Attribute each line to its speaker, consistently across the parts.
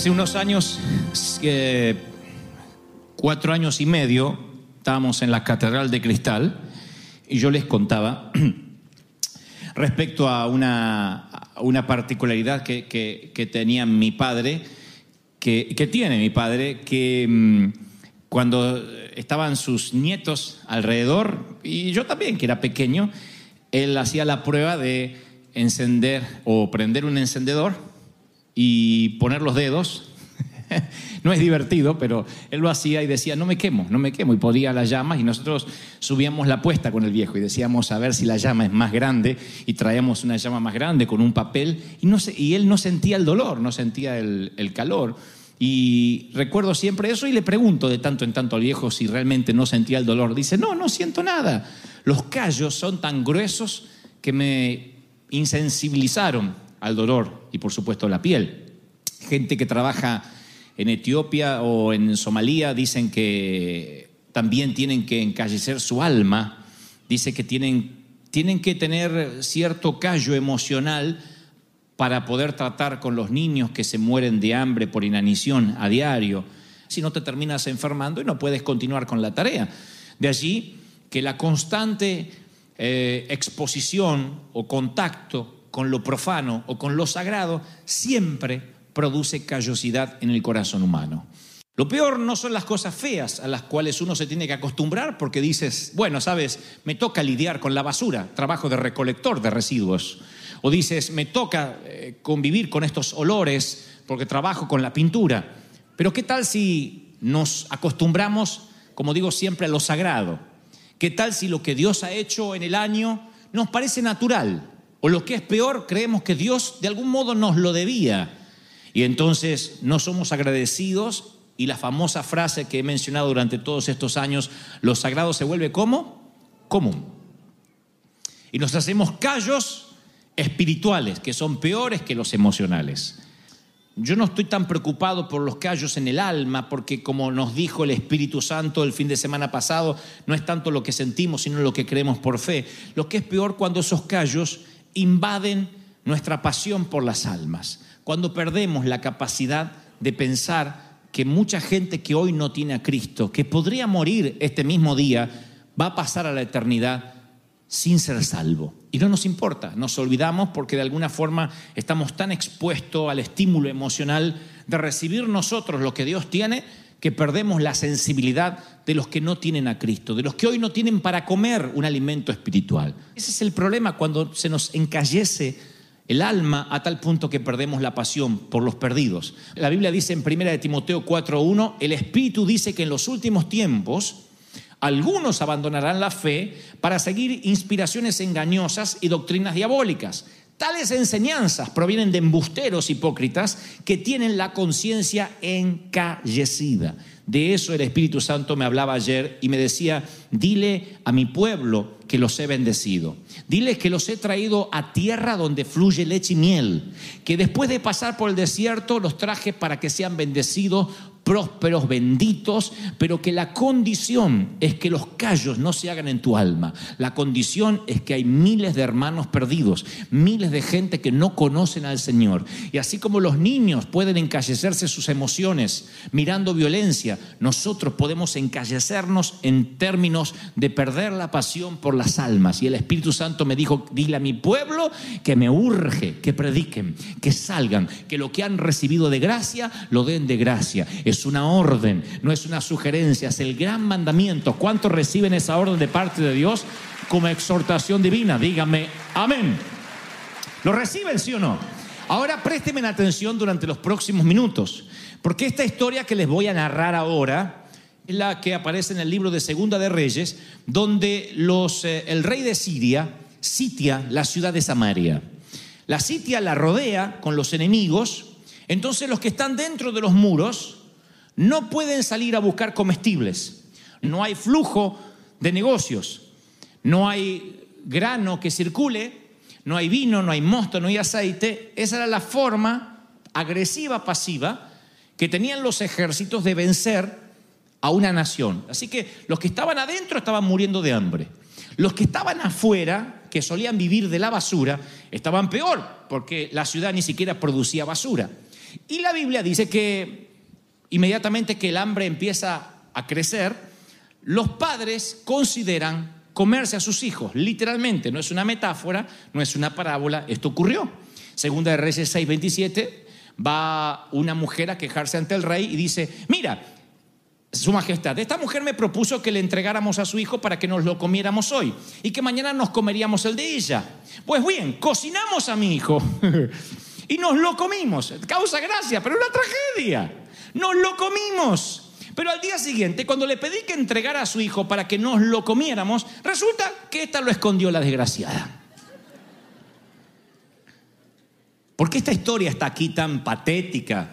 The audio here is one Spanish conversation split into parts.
Speaker 1: Hace unos años, eh, cuatro años y medio, estábamos en la Catedral de Cristal y yo les contaba respecto a una, particularidad que, tenía mi padre, que, que tiene mi padre, que mm, cuando estaban sus nietos alrededor, y yo también, que era pequeño, él hacía la prueba de encender o prender un encendedor y poner los dedos. No es divertido, pero él lo hacía y decía, no me quemo, no me quemo. Y podía las llamas y nosotros subíamos la apuesta con el viejo y decíamos a ver si la llama es más grande y traíamos una llama más grande con un papel y, no y él no sentía el dolor, no sentía el, el calor. Y recuerdo siempre eso y le pregunto de tanto en tanto al viejo si realmente no sentía el dolor. Dice, no, no siento nada. Los callos son tan gruesos que me insensibilizaron al dolor y por supuesto la piel gente que trabaja en Etiopía o en Somalia dicen que también tienen que encallecer su alma, dice que tienen, tienen que tener cierto callo emocional para poder tratar con los niños que se mueren de hambre por inanición a diario. Si no te terminas enfermando y no puedes continuar con la tarea. De allí que la constante eh, exposición o contacto con lo profano o con lo sagrado siempre produce callosidad en el corazón humano. Lo peor no son las cosas feas a las cuales uno se tiene que acostumbrar porque dices, bueno, sabes, me toca lidiar con la basura, trabajo de recolector de residuos. O dices, me toca eh, convivir con estos olores porque trabajo con la pintura. Pero ¿qué tal si nos acostumbramos, como digo siempre, a lo sagrado? ¿Qué tal si lo que Dios ha hecho en el año nos parece natural? O lo que es peor, creemos que Dios de algún modo nos lo debía. Y entonces no somos agradecidos y la famosa frase que he mencionado durante todos estos años, lo sagrado se vuelve como común. Y nos hacemos callos espirituales, que son peores que los emocionales. Yo no estoy tan preocupado por los callos en el alma, porque como nos dijo el Espíritu Santo el fin de semana pasado, no es tanto lo que sentimos, sino lo que creemos por fe. Lo que es peor cuando esos callos invaden nuestra pasión por las almas, cuando perdemos la capacidad de pensar que mucha gente que hoy no tiene a Cristo, que podría morir este mismo día, va a pasar a la eternidad sin ser salvo. Y no nos importa, nos olvidamos porque de alguna forma estamos tan expuestos al estímulo emocional de recibir nosotros lo que Dios tiene que perdemos la sensibilidad de los que no tienen a Cristo, de los que hoy no tienen para comer un alimento espiritual. Ese es el problema cuando se nos encallece el alma a tal punto que perdemos la pasión por los perdidos. La Biblia dice en 1 de Timoteo 4:1, el Espíritu dice que en los últimos tiempos algunos abandonarán la fe para seguir inspiraciones engañosas y doctrinas diabólicas. Tales enseñanzas provienen de embusteros hipócritas que tienen la conciencia encallecida. De eso el Espíritu Santo me hablaba ayer y me decía, dile a mi pueblo que los he bendecido. Dile que los he traído a tierra donde fluye leche y miel. Que después de pasar por el desierto los traje para que sean bendecidos prósperos, benditos, pero que la condición es que los callos no se hagan en tu alma. La condición es que hay miles de hermanos perdidos, miles de gente que no conocen al Señor. Y así como los niños pueden encallecerse sus emociones mirando violencia, nosotros podemos encallecernos en términos de perder la pasión por las almas. Y el Espíritu Santo me dijo, dile a mi pueblo que me urge, que prediquen, que salgan, que lo que han recibido de gracia, lo den de gracia. Una orden, no es una sugerencia, es el gran mandamiento. ¿Cuántos reciben esa orden de parte de Dios como exhortación divina? Dígame, amén. ¿Lo reciben, sí o no? Ahora présteme atención durante los próximos minutos, porque esta historia que les voy a narrar ahora es la que aparece en el libro de Segunda de Reyes, donde los, eh, el rey de Siria sitia la ciudad de Samaria. La sitia la rodea con los enemigos, entonces los que están dentro de los muros no pueden salir a buscar comestibles, no hay flujo de negocios, no hay grano que circule, no hay vino, no hay mosto, no hay aceite. Esa era la forma agresiva, pasiva, que tenían los ejércitos de vencer a una nación. Así que los que estaban adentro estaban muriendo de hambre. Los que estaban afuera, que solían vivir de la basura, estaban peor, porque la ciudad ni siquiera producía basura. Y la Biblia dice que inmediatamente que el hambre empieza a crecer, los padres consideran comerse a sus hijos, literalmente, no es una metáfora, no es una parábola, esto ocurrió. Segunda de Reyes 6:27 va una mujer a quejarse ante el rey y dice, mira, su majestad, esta mujer me propuso que le entregáramos a su hijo para que nos lo comiéramos hoy y que mañana nos comeríamos el de ella. Pues bien, cocinamos a mi hijo y nos lo comimos. Causa gracia, pero una tragedia. Nos lo comimos. Pero al día siguiente, cuando le pedí que entregara a su hijo para que nos lo comiéramos, resulta que ésta lo escondió la desgraciada. ¿Por qué esta historia está aquí tan patética?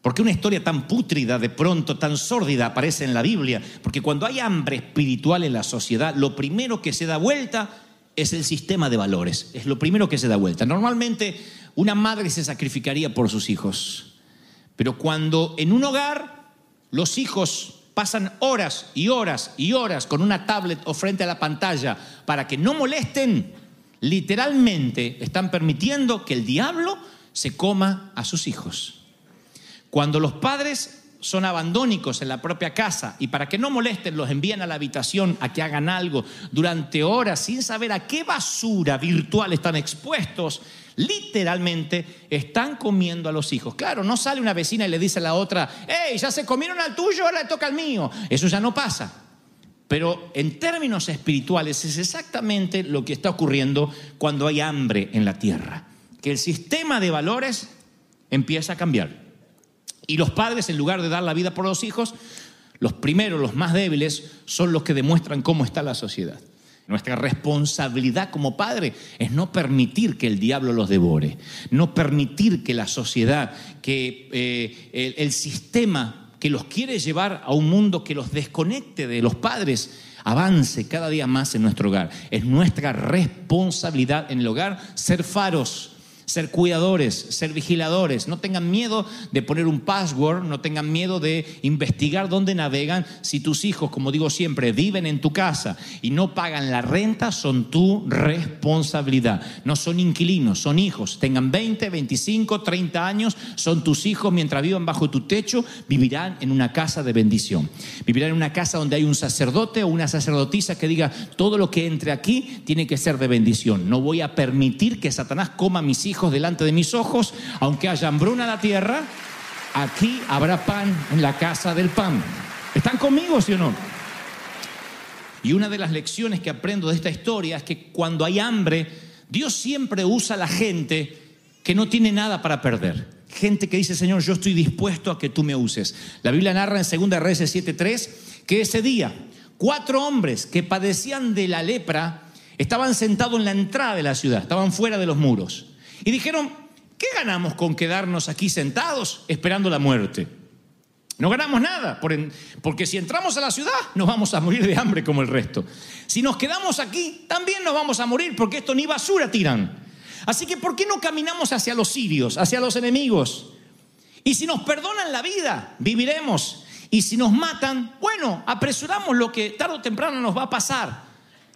Speaker 1: ¿Por qué una historia tan pútrida, de pronto, tan sórdida aparece en la Biblia? Porque cuando hay hambre espiritual en la sociedad, lo primero que se da vuelta es el sistema de valores. Es lo primero que se da vuelta. Normalmente una madre se sacrificaría por sus hijos. Pero cuando en un hogar los hijos pasan horas y horas y horas con una tablet o frente a la pantalla para que no molesten, literalmente están permitiendo que el diablo se coma a sus hijos. Cuando los padres son abandónicos en la propia casa y para que no molesten los envían a la habitación a que hagan algo durante horas sin saber a qué basura virtual están expuestos, literalmente están comiendo a los hijos. Claro, no sale una vecina y le dice a la otra, hey, ya se comieron al tuyo, ahora le toca al mío. Eso ya no pasa. Pero en términos espirituales es exactamente lo que está ocurriendo cuando hay hambre en la tierra. Que el sistema de valores empieza a cambiar. Y los padres, en lugar de dar la vida por los hijos, los primeros, los más débiles, son los que demuestran cómo está la sociedad. Nuestra responsabilidad como padre es no permitir que el diablo los devore, no permitir que la sociedad, que eh, el, el sistema que los quiere llevar a un mundo que los desconecte de los padres, avance cada día más en nuestro hogar. Es nuestra responsabilidad en el hogar ser faros, ser cuidadores, ser vigiladores. No tengan miedo de poner un password, no tengan miedo de investigar dónde navegan. Si tus hijos, como digo siempre, viven en tu casa y no pagan la renta, son tu responsabilidad. No son inquilinos, son hijos. Tengan 20, 25, 30 años, son tus hijos. Mientras vivan bajo tu techo, vivirán en una casa de bendición. Vivirán en una casa donde hay un sacerdote o una sacerdotisa que diga, todo lo que entre aquí tiene que ser de bendición. No voy a permitir que Satanás coma a mis hijos delante de mis ojos, aunque haya hambruna en la tierra, aquí habrá pan en la casa del pan. ¿Están conmigo, sí o no? Y una de las lecciones que aprendo de esta historia es que cuando hay hambre, Dios siempre usa a la gente que no tiene nada para perder. Gente que dice, Señor, yo estoy dispuesto a que tú me uses. La Biblia narra en 2 Reyes 7.3 que ese día cuatro hombres que padecían de la lepra estaban sentados en la entrada de la ciudad, estaban fuera de los muros. Y dijeron, ¿qué ganamos con quedarnos aquí sentados esperando la muerte? No ganamos nada, porque si entramos a la ciudad nos vamos a morir de hambre como el resto. Si nos quedamos aquí, también nos vamos a morir, porque esto ni basura tiran. Así que, ¿por qué no caminamos hacia los sirios, hacia los enemigos? Y si nos perdonan la vida, viviremos. Y si nos matan, bueno, apresuramos lo que tarde o temprano nos va a pasar.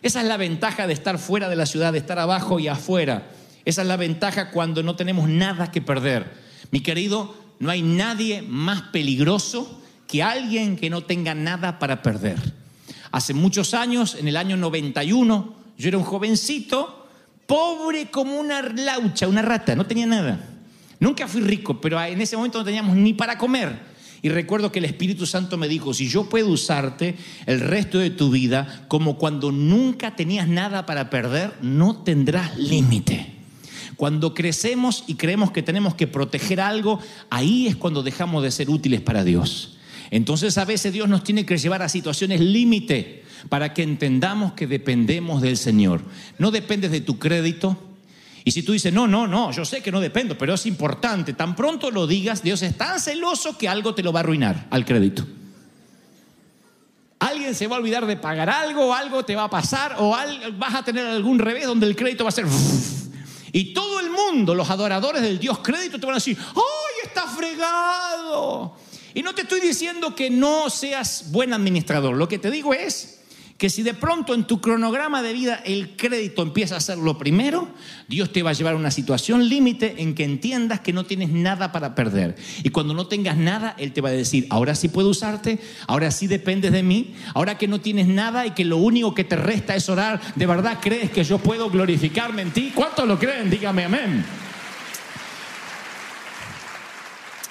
Speaker 1: Esa es la ventaja de estar fuera de la ciudad, de estar abajo y afuera. Esa es la ventaja cuando no tenemos nada que perder. Mi querido, no hay nadie más peligroso que alguien que no tenga nada para perder. Hace muchos años, en el año 91, yo era un jovencito, pobre como una laucha, una rata, no tenía nada. Nunca fui rico, pero en ese momento no teníamos ni para comer. Y recuerdo que el Espíritu Santo me dijo, si yo puedo usarte el resto de tu vida como cuando nunca tenías nada para perder, no tendrás límite. Cuando crecemos y creemos que tenemos que proteger algo, ahí es cuando dejamos de ser útiles para Dios. Entonces a veces Dios nos tiene que llevar a situaciones límite para que entendamos que dependemos del Señor. No dependes de tu crédito. Y si tú dices, no, no, no, yo sé que no dependo, pero es importante, tan pronto lo digas, Dios es tan celoso que algo te lo va a arruinar al crédito. Alguien se va a olvidar de pagar algo, algo te va a pasar, o vas a tener algún revés donde el crédito va a ser... Y todo el mundo, los adoradores del Dios crédito, te van a decir, ¡ay, está fregado! Y no te estoy diciendo que no seas buen administrador, lo que te digo es que si de pronto en tu cronograma de vida el crédito empieza a ser lo primero, Dios te va a llevar a una situación límite en que entiendas que no tienes nada para perder. Y cuando no tengas nada, Él te va a decir, ahora sí puedo usarte, ahora sí dependes de mí, ahora que no tienes nada y que lo único que te resta es orar, ¿de verdad crees que yo puedo glorificarme en ti? ¿Cuántos lo creen? Dígame amén.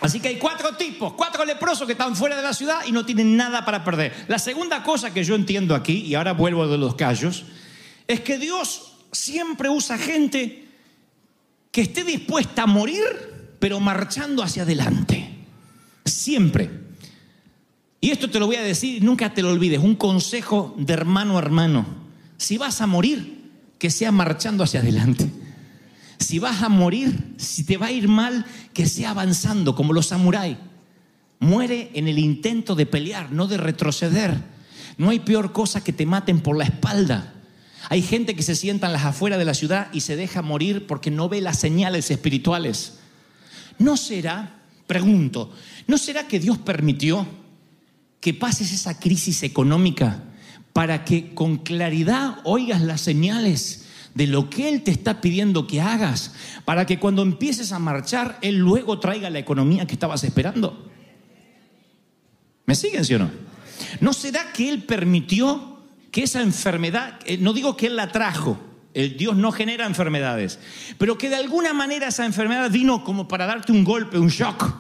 Speaker 1: Así que hay cuatro tipos, cuatro leprosos que están fuera de la ciudad y no tienen nada para perder. La segunda cosa que yo entiendo aquí, y ahora vuelvo de los callos, es que Dios siempre usa gente que esté dispuesta a morir, pero marchando hacia adelante. Siempre. Y esto te lo voy a decir, nunca te lo olvides, un consejo de hermano a hermano. Si vas a morir, que sea marchando hacia adelante. Si vas a morir, si te va a ir mal, que sea avanzando como los samuráis. Muere en el intento de pelear, no de retroceder. No hay peor cosa que te maten por la espalda. Hay gente que se sienta en las afueras de la ciudad y se deja morir porque no ve las señales espirituales. ¿No será, pregunto, ¿no será que Dios permitió que pases esa crisis económica para que con claridad oigas las señales de lo que Él te está pidiendo que hagas, para que cuando empieces a marchar, Él luego traiga la economía que estabas esperando. ¿Me siguen, sí o no? ¿No será que Él permitió que esa enfermedad, eh, no digo que Él la trajo, el Dios no genera enfermedades, pero que de alguna manera esa enfermedad vino como para darte un golpe, un shock,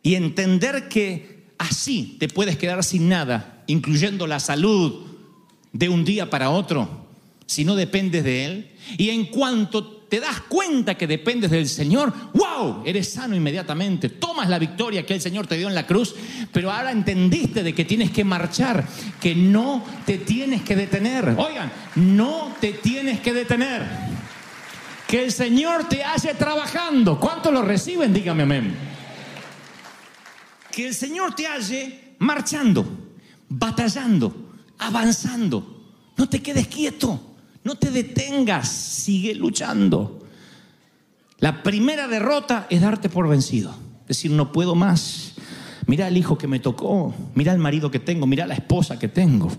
Speaker 1: y entender que así te puedes quedar sin nada, incluyendo la salud de un día para otro, si no dependes de Él. Y en cuanto te das cuenta que dependes del Señor, wow, eres sano inmediatamente. Tomas la victoria que el Señor te dio en la cruz, pero ahora entendiste de que tienes que marchar, que no te tienes que detener. Oigan, no te tienes que detener. Que el Señor te hace trabajando. ¿Cuántos lo reciben? Dígame amén. Que el Señor te halle marchando, batallando, avanzando. No te quedes quieto. No te detengas, sigue luchando. La primera derrota es darte por vencido. Decir, no puedo más. Mira el hijo que me tocó, mira el marido que tengo, mira la esposa que tengo,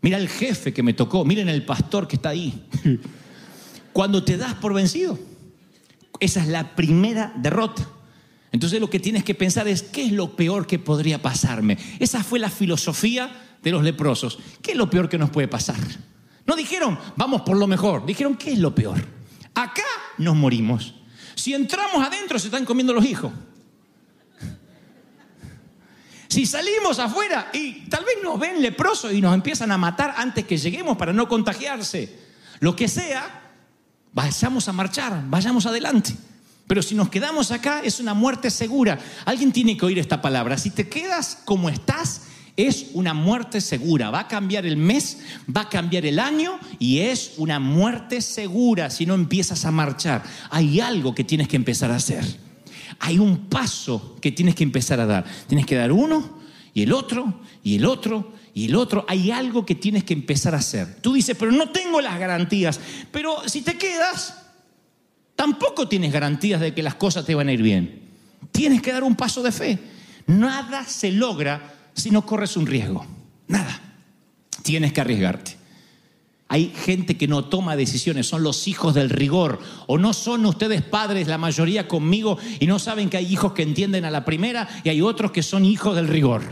Speaker 1: mira el jefe que me tocó, miren el pastor que está ahí. Cuando te das por vencido, esa es la primera derrota. Entonces lo que tienes que pensar es, ¿qué es lo peor que podría pasarme? Esa fue la filosofía de los leprosos. ¿Qué es lo peor que nos puede pasar? No dijeron, vamos por lo mejor. Dijeron, ¿qué es lo peor? Acá nos morimos. Si entramos adentro, se están comiendo los hijos. Si salimos afuera y tal vez nos ven leprosos y nos empiezan a matar antes que lleguemos para no contagiarse, lo que sea, vayamos a marchar, vayamos adelante. Pero si nos quedamos acá es una muerte segura. Alguien tiene que oír esta palabra. Si te quedas como estás, es una muerte segura. Va a cambiar el mes, va a cambiar el año y es una muerte segura si no empiezas a marchar. Hay algo que tienes que empezar a hacer. Hay un paso que tienes que empezar a dar. Tienes que dar uno y el otro y el otro y el otro. Hay algo que tienes que empezar a hacer. Tú dices, pero no tengo las garantías. Pero si te quedas, tampoco tienes garantías de que las cosas te van a ir bien. Tienes que dar un paso de fe. Nada se logra si no corres un riesgo. Nada. Tienes que arriesgarte. Hay gente que no toma decisiones, son los hijos del rigor. O no son ustedes padres, la mayoría conmigo, y no saben que hay hijos que entienden a la primera y hay otros que son hijos del rigor.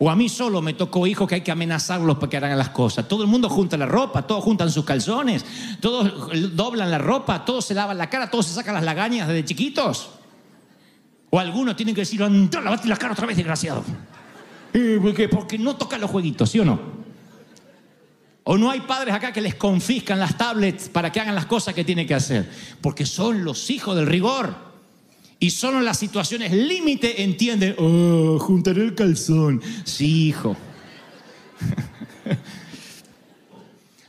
Speaker 1: O a mí solo me tocó hijos que hay que amenazarlos para que hagan las cosas. Todo el mundo junta la ropa, todos juntan sus calzones, todos doblan la ropa, todos se lavan la cara, todos se sacan las lagañas desde chiquitos. O algunos tienen que decir, anda, lavate la cara otra vez, desgraciado. Eh, Porque, porque no tocan los jueguitos, ¿sí o no? O no hay padres acá que les confiscan las tablets para que hagan las cosas que tienen que hacer. Porque son los hijos del rigor. Y solo en las situaciones límite entienden, oh, juntaré el calzón. Sí, hijo.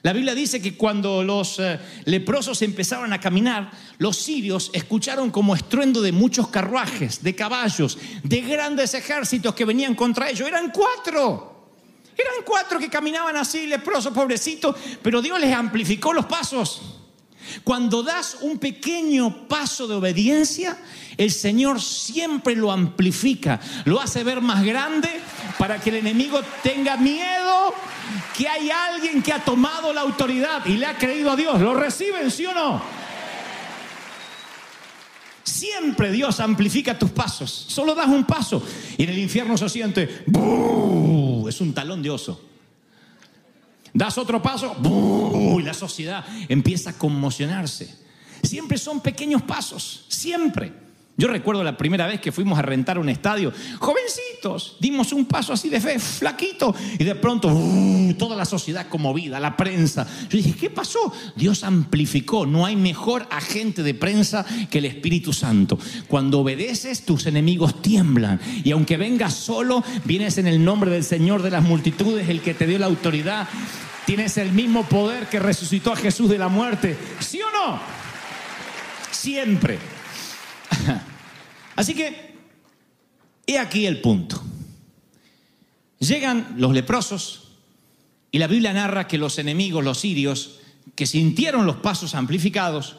Speaker 1: La Biblia dice que cuando los eh, leprosos empezaron a caminar, los sirios escucharon como estruendo de muchos carruajes, de caballos, de grandes ejércitos que venían contra ellos. Eran cuatro. Eran cuatro que caminaban así, leprosos, pobrecitos, pero Dios les amplificó los pasos. Cuando das un pequeño paso de obediencia, el Señor siempre lo amplifica, lo hace ver más grande para que el enemigo tenga miedo que hay alguien que ha tomado la autoridad y le ha creído a Dios. ¿Lo reciben, sí o no? Siempre Dios amplifica tus pasos. Solo das un paso y en el infierno se siente, ¡bu! es un talón de oso. Das otro paso, ¡bu! y la sociedad empieza a conmocionarse. Siempre son pequeños pasos, siempre. Yo recuerdo la primera vez que fuimos a rentar un estadio, jovencitos, dimos un paso así de fe, flaquito, y de pronto ¡uh! toda la sociedad conmovida, la prensa. Yo dije, ¿qué pasó? Dios amplificó, no hay mejor agente de prensa que el Espíritu Santo. Cuando obedeces, tus enemigos tiemblan, y aunque vengas solo, vienes en el nombre del Señor de las multitudes, el que te dio la autoridad. Tienes el mismo poder que resucitó a Jesús de la muerte. ¿Sí o no? Siempre. Así que, he aquí el punto. Llegan los leprosos y la Biblia narra que los enemigos, los sirios, que sintieron los pasos amplificados,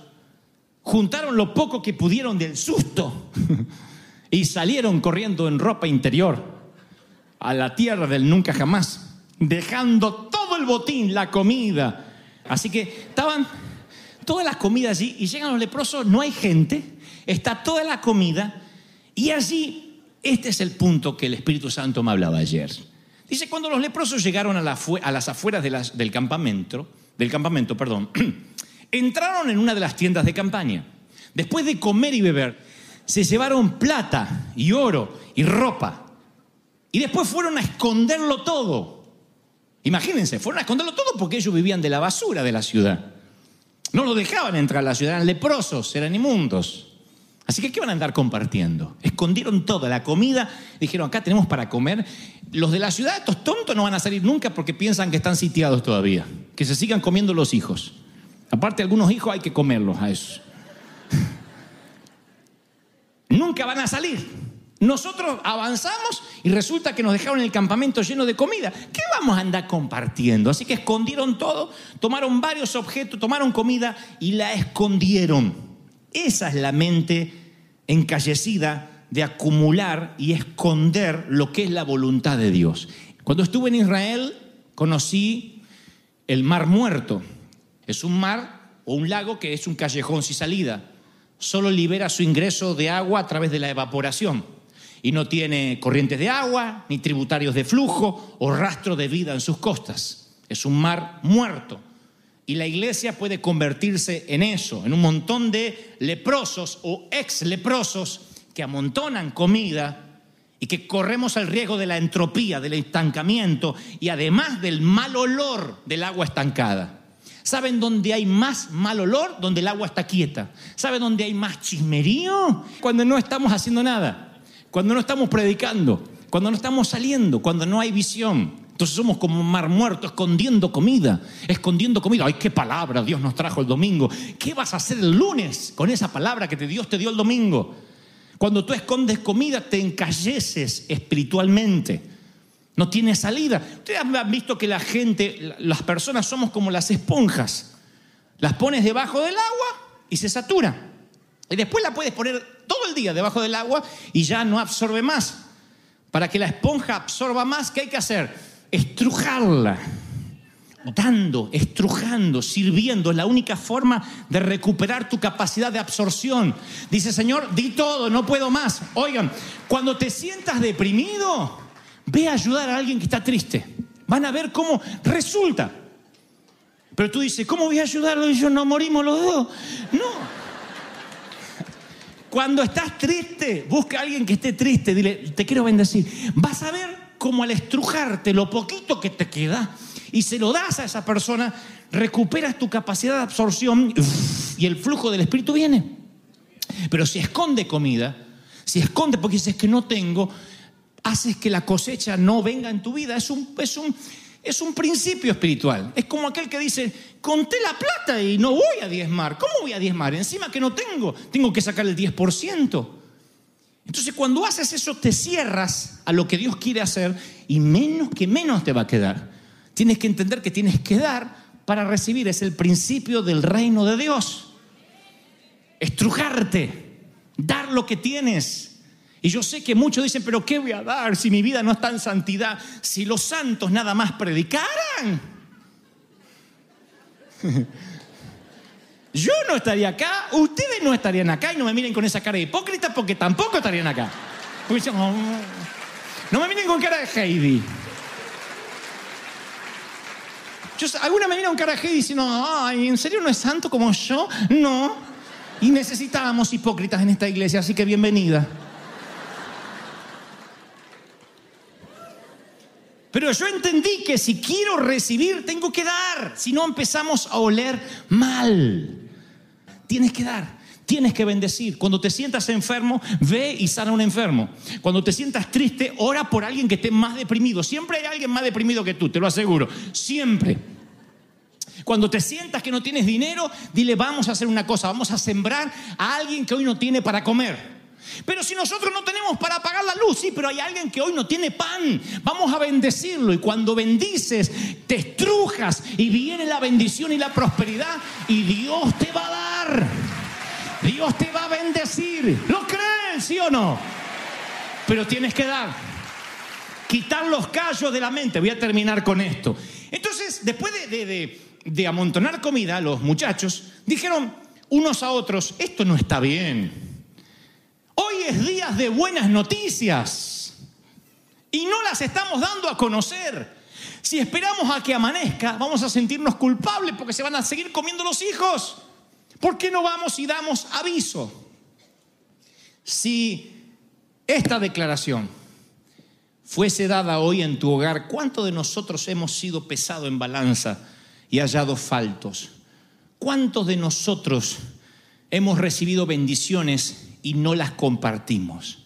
Speaker 1: juntaron lo poco que pudieron del susto y salieron corriendo en ropa interior a la tierra del nunca jamás, dejando todo el botín, la comida. Así que estaban todas las comidas allí y llegan los leprosos, no hay gente, está toda la comida y allí, este es el punto que el Espíritu Santo me hablaba ayer. Dice, cuando los leprosos llegaron a, la a las afueras del campamento, del campamento, perdón, entraron en una de las tiendas de campaña. Después de comer y beber, se llevaron plata y oro y ropa. Y después fueron a esconderlo todo. Imagínense, fueron a esconderlo todo porque ellos vivían de la basura de la ciudad. No lo dejaban entrar a la ciudad, eran leprosos, eran inmundos. Así que, ¿qué van a andar compartiendo? Escondieron toda la comida, dijeron, acá tenemos para comer. Los de la ciudad, estos tontos, no van a salir nunca porque piensan que están sitiados todavía. Que se sigan comiendo los hijos. Aparte, algunos hijos hay que comerlos a esos. Nunca van a salir. Nosotros avanzamos y resulta que nos dejaron el campamento lleno de comida. ¿Qué vamos a andar compartiendo? Así que escondieron todo, tomaron varios objetos, tomaron comida y la escondieron. Esa es la mente encallecida de acumular y esconder lo que es la voluntad de Dios. Cuando estuve en Israel conocí el Mar Muerto. Es un mar o un lago que es un callejón sin salida. Solo libera su ingreso de agua a través de la evaporación. Y no tiene corrientes de agua, ni tributarios de flujo o rastro de vida en sus costas. Es un mar muerto. Y la iglesia puede convertirse en eso, en un montón de leprosos o ex leprosos que amontonan comida y que corremos el riesgo de la entropía, del estancamiento y además del mal olor del agua estancada. ¿Saben dónde hay más mal olor? Donde el agua está quieta. ¿Saben dónde hay más chismerío? Cuando no estamos haciendo nada, cuando no estamos predicando, cuando no estamos saliendo, cuando no hay visión. Entonces somos como un mar muerto, escondiendo comida, escondiendo comida. Ay, qué palabra Dios nos trajo el domingo. ¿Qué vas a hacer el lunes con esa palabra que Dios te dio el domingo? Cuando tú escondes comida, te encalleces espiritualmente. No tiene salida. Ustedes han visto que la gente, la- las personas somos como las esponjas. Las pones debajo del agua y se satura. Y después la puedes poner todo el día debajo del agua y ya no absorbe más. Para que la esponja absorba más, ¿qué hay que hacer? Estrujarla. Dando, estrujando, sirviendo, es la única forma de recuperar tu capacidad de absorción. Dice, Señor, di todo, no puedo más. Oigan, cuando te sientas deprimido, ve a ayudar a alguien que está triste. Van a ver cómo resulta. Pero tú dices, ¿cómo voy a ayudarlo? Y yo no morimos los dos. No. Cuando estás triste, busca a alguien que esté triste, dile, te quiero bendecir. Vas a ver cómo al estrujarte lo poquito que te queda y se lo das a esa persona, recuperas tu capacidad de absorción y el flujo del espíritu viene. Pero si esconde comida, si esconde porque dices que no tengo, haces que la cosecha no venga en tu vida. Es un, es un, es un principio espiritual. Es como aquel que dice, conté la plata y no voy a diezmar. ¿Cómo voy a diezmar? Encima que no tengo, tengo que sacar el 10%. Entonces cuando haces eso te cierras a lo que Dios quiere hacer y menos que menos te va a quedar. Tienes que entender que tienes que dar para recibir. Es el principio del reino de Dios. Estrujarte, dar lo que tienes. Y yo sé que muchos dicen, pero ¿qué voy a dar si mi vida no está en santidad? Si los santos nada más predicaran. Yo no estaría acá, ustedes no estarían acá y no me miren con esa cara de hipócrita porque tampoco estarían acá. No me miren con cara de Heidi. Yo, alguna me mira con cara de Heidi diciendo, ay, ¿en serio no es santo como yo? No. Y necesitábamos hipócritas en esta iglesia, así que bienvenida. Pero yo entendí que si quiero recibir, tengo que dar. Si no empezamos a oler mal. Tienes que dar. Tienes que bendecir. Cuando te sientas enfermo, ve y sana a un enfermo. Cuando te sientas triste, ora por alguien que esté más deprimido. Siempre hay alguien más deprimido que tú, te lo aseguro. Siempre. Cuando te sientas que no tienes dinero, dile, vamos a hacer una cosa, vamos a sembrar a alguien que hoy no tiene para comer. Pero si nosotros no tenemos para pagar la luz, sí, pero hay alguien que hoy no tiene pan, vamos a bendecirlo. Y cuando bendices, te estrujas y viene la bendición y la prosperidad y Dios te va a dar. Dios te va a bendecir. ¿Lo creen, sí o no? Pero tienes que dar. Quitar los callos de la mente. Voy a terminar con esto. Entonces, después de, de- amontonar comida, los muchachos dijeron unos a otros, esto no está bien. Hoy es días de buenas noticias y no las estamos dando a conocer. Si esperamos a que amanezca, vamos a sentirnos culpables porque se van a seguir comiendo los hijos. ¿Por qué no vamos y damos aviso? Si esta declaración fuese dada hoy en tu hogar, ¿cuántos de nosotros hemos sido pesado en balanza y hallado faltos? ¿Cuántos de nosotros hemos recibido bendiciones y no las compartimos?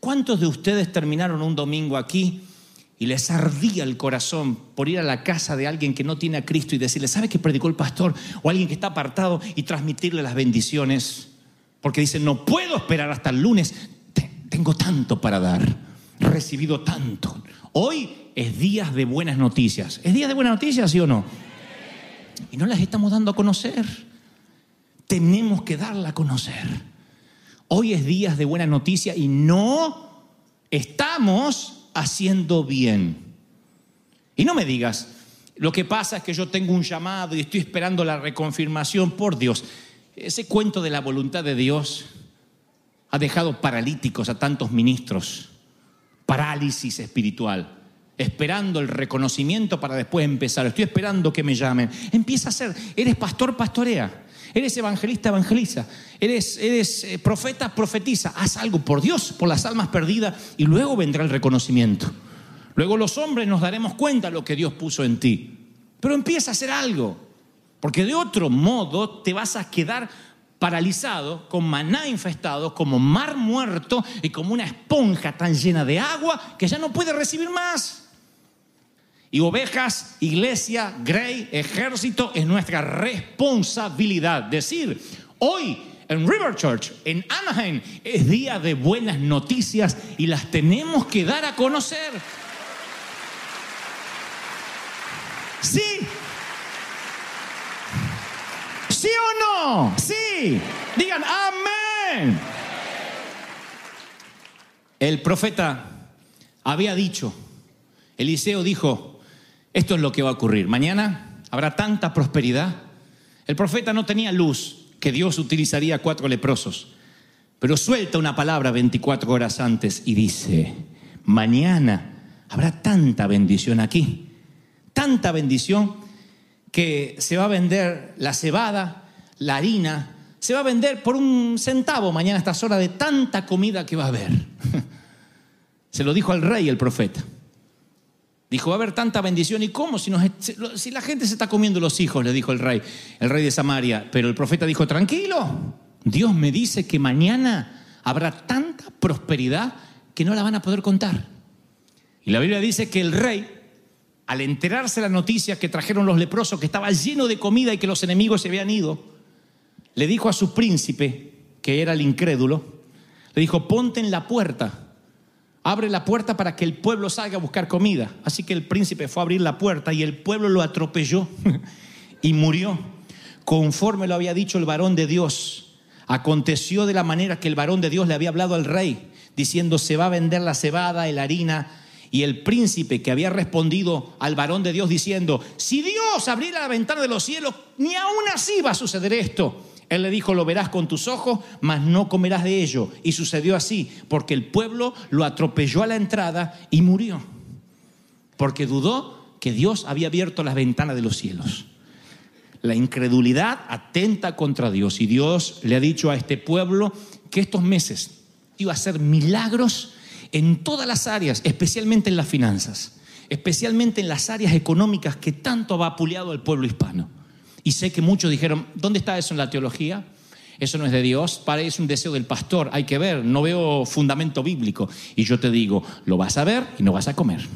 Speaker 1: ¿Cuántos de ustedes terminaron un domingo aquí y les ardía el corazón por ir a la casa de alguien que no tiene a Cristo y decirle, ¿sabe que predicó el pastor? O alguien que está apartado y transmitirle las bendiciones. Porque dicen, no puedo esperar hasta el lunes, Te- tengo tanto para dar, recibido tanto. Hoy es días de buenas noticias. ¿Es día de buenas noticias, sí o no? Y no las estamos dando a conocer. Tenemos que darla a conocer. Hoy es días de buena noticia y no estamos haciendo bien. Y no me digas, lo que pasa es que yo tengo un llamado y estoy esperando la reconfirmación por Dios. Ese cuento de la voluntad de Dios ha dejado paralíticos a tantos ministros, parálisis espiritual, esperando el reconocimiento para después empezar. Estoy esperando que me llamen. Empieza a ser, eres pastor, pastorea. Eres evangelista, evangeliza. Eres, eres eh, profeta, profetiza. Haz algo por Dios, por las almas perdidas y luego vendrá el reconocimiento. Luego los hombres nos daremos cuenta de lo que Dios puso en ti. Pero empieza a hacer algo. Porque de otro modo te vas a quedar paralizado, con maná infestado, como mar muerto y como una esponja tan llena de agua que ya no puede recibir más. Y ovejas, iglesia, grey, ejército, es nuestra responsabilidad. Decir, hoy en River Church, en Anaheim, es día de buenas noticias y las tenemos que dar a conocer. Sí. ¿Sí o no? Sí. Digan amén. El profeta había dicho, Eliseo dijo, esto es lo que va a ocurrir. Mañana habrá tanta prosperidad. El profeta no tenía luz que Dios utilizaría cuatro leprosos, pero suelta una palabra 24 horas antes y dice, mañana habrá tanta bendición aquí, tanta bendición que se va a vender la cebada, la harina, se va a vender por un centavo mañana a estas horas de tanta comida que va a haber. Se lo dijo al rey el profeta. Dijo, va a haber tanta bendición. ¿Y cómo? Si, nos- si la gente se está comiendo los hijos, le dijo el rey, el rey de Samaria. Pero el profeta dijo, tranquilo, Dios me dice que mañana habrá tanta prosperidad que no la van a poder contar. Y la Biblia dice que el rey, al enterarse la noticia que trajeron los leprosos, que estaba lleno de comida y que los enemigos se habían ido, le dijo a su príncipe, que era el incrédulo, le dijo, ponte en la puerta, abre la puerta para que el pueblo salga a buscar comida. Así que el príncipe fue a abrir la puerta y el pueblo lo atropelló y murió, conforme lo había dicho el varón de Dios. Aconteció de la manera que el varón de Dios le había hablado al rey, diciendo, se va a vender la cebada, la harina. Y el príncipe que había respondido al varón de Dios diciendo, si Dios abriera la ventana de los cielos, ni aún así va a suceder esto. Él le dijo, lo verás con tus ojos, mas no comerás de ello. Y sucedió así, porque el pueblo lo atropelló a la entrada y murió. Porque dudó que Dios había abierto las ventanas de los cielos. La incredulidad atenta contra Dios y Dios le ha dicho a este pueblo que estos meses iba a hacer milagros en todas las áreas, especialmente en las finanzas, especialmente en las áreas económicas que tanto ha vapuleado al pueblo hispano. Y sé que muchos dijeron, ¿dónde está eso en la teología? Eso no es de Dios, para es un deseo del pastor, hay que ver, no veo fundamento bíblico. Y yo te digo, lo vas a ver y no vas a comer.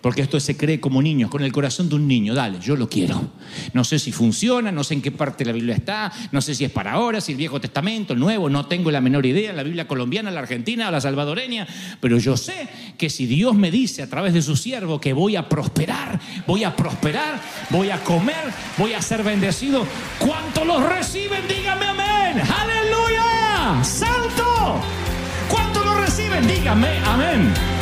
Speaker 1: Porque esto se cree como niños, con el corazón de un niño. Dale, yo lo quiero. No sé si funciona, no sé en qué parte la Biblia está, no sé si es para ahora, si el Viejo Testamento, el Nuevo, no tengo la menor idea, la Biblia colombiana, la argentina, la salvadoreña, pero yo sé que si Dios me dice a través de su siervo que voy a prosperar, voy a prosperar, voy a comer, voy a ser bendecido, ¿cuántos los reciben? Dígame amén. Aleluya. Santo. ¿Cuántos lo reciben? Dígame amén.